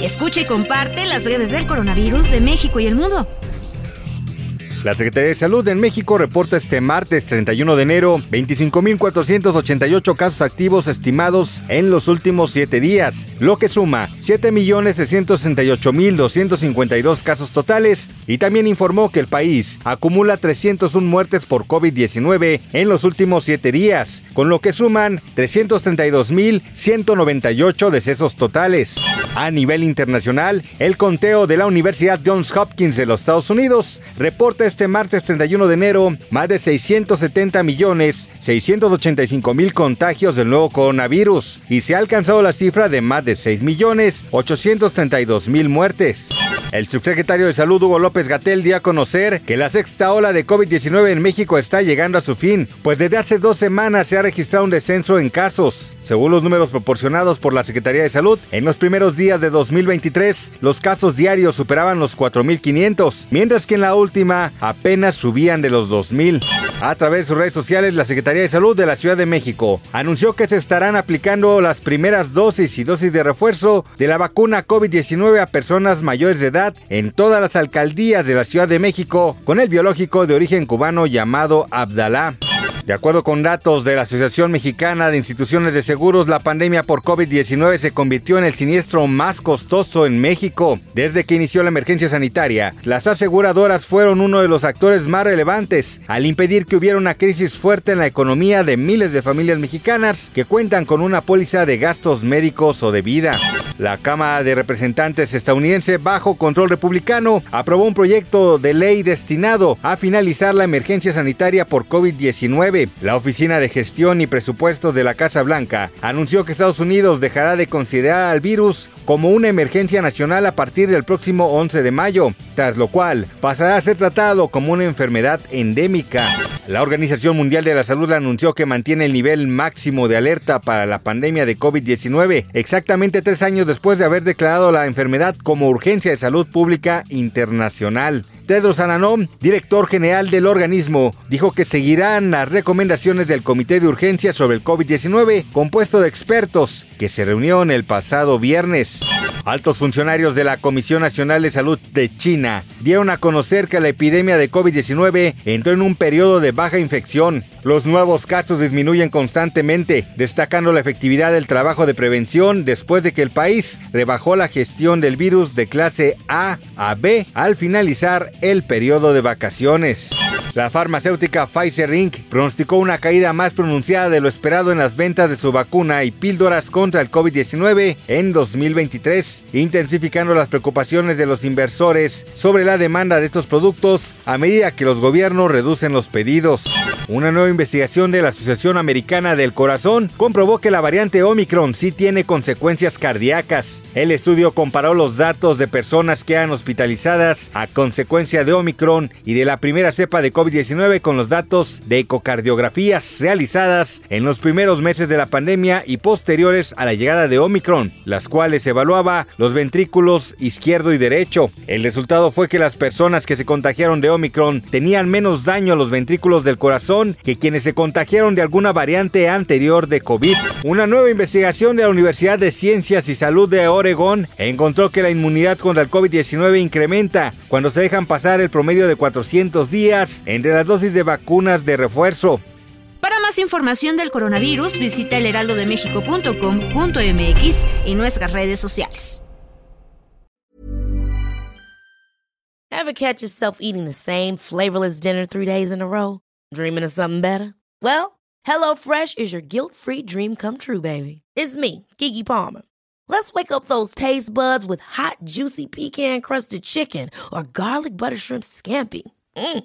Escucha y comparte las breves del coronavirus de México y el mundo. La Secretaría de Salud en México reporta este martes 31 de enero 25.488 casos activos estimados en los últimos 7 días, lo que suma 7.668.252 casos totales y también informó que el país acumula 301 muertes por COVID-19 en los últimos 7 días, con lo que suman 332.198 decesos totales. A nivel internacional, el conteo de la Universidad Johns Hopkins de los Estados Unidos reporta este martes 31 de enero más de 670 millones 685 mil contagios del nuevo coronavirus y se ha alcanzado la cifra de más de 6 millones 832 mil muertes. El subsecretario de Salud Hugo López Gatel dio a conocer que la sexta ola de COVID-19 en México está llegando a su fin, pues desde hace dos semanas se ha registrado un descenso en casos. Según los números proporcionados por la Secretaría de Salud, en los primeros días de 2023, los casos diarios superaban los 4.500, mientras que en la última apenas subían de los 2.000. A través de sus redes sociales, la Secretaría de Salud de la Ciudad de México anunció que se estarán aplicando las primeras dosis y dosis de refuerzo de la vacuna COVID-19 a personas mayores de edad en todas las alcaldías de la Ciudad de México con el biológico de origen cubano llamado Abdalá. De acuerdo con datos de la Asociación Mexicana de Instituciones de Seguros, la pandemia por COVID-19 se convirtió en el siniestro más costoso en México. Desde que inició la emergencia sanitaria, las aseguradoras fueron uno de los actores más relevantes al impedir que hubiera una crisis fuerte en la economía de miles de familias mexicanas que cuentan con una póliza de gastos médicos o de vida. La Cámara de Representantes estadounidense bajo control republicano aprobó un proyecto de ley destinado a finalizar la emergencia sanitaria por COVID-19. La Oficina de Gestión y Presupuestos de la Casa Blanca anunció que Estados Unidos dejará de considerar al virus como una emergencia nacional a partir del próximo 11 de mayo, tras lo cual pasará a ser tratado como una enfermedad endémica. La Organización Mundial de la Salud anunció que mantiene el nivel máximo de alerta para la pandemia de COVID-19, exactamente tres años después de haber declarado la enfermedad como urgencia de salud pública internacional. Tedros Adhanom, director general del organismo, dijo que seguirán las recomendaciones del Comité de Urgencia sobre el COVID-19, compuesto de expertos, que se reunió el pasado viernes. Altos funcionarios de la Comisión Nacional de Salud de China dieron a conocer que la epidemia de COVID-19 entró en un periodo de baja infección. Los nuevos casos disminuyen constantemente, destacando la efectividad del trabajo de prevención después de que el país rebajó la gestión del virus de clase A a B al finalizar el periodo de vacaciones. La farmacéutica Pfizer Inc. pronosticó una caída más pronunciada de lo esperado en las ventas de su vacuna y píldoras contra el COVID-19 en 2023, intensificando las preocupaciones de los inversores sobre la demanda de estos productos a medida que los gobiernos reducen los pedidos. Una nueva investigación de la Asociación Americana del Corazón comprobó que la variante Omicron sí tiene consecuencias cardíacas. El estudio comparó los datos de personas que han hospitalizadas a consecuencia de Omicron y de la primera cepa de COVID-19 con los datos de ecocardiografías realizadas en los primeros meses de la pandemia y posteriores a la llegada de Omicron, las cuales evaluaba los ventrículos izquierdo y derecho. El resultado fue que las personas que se contagiaron de Omicron tenían menos daño a los ventrículos del corazón que quienes se contagiaron de alguna variante anterior de COVID. Una nueva investigación de la Universidad de Ciencias y Salud de Oregón encontró que la inmunidad contra el COVID-19 incrementa cuando se dejan pasar el promedio de 400 días entre las dosis de vacunas de refuerzo. Para más información del coronavirus, visita elheraldodemexico.com.mx y nuestras redes sociales. Ever catch yourself eating the same flavorless dinner three days in a row? Dreaming of something better? Well, HelloFresh is your guilt-free dream come true, baby. It's me, Kiki Palmer. Let's wake up those taste buds with hot, juicy pecan-crusted chicken or garlic butter shrimp scampi. Mm.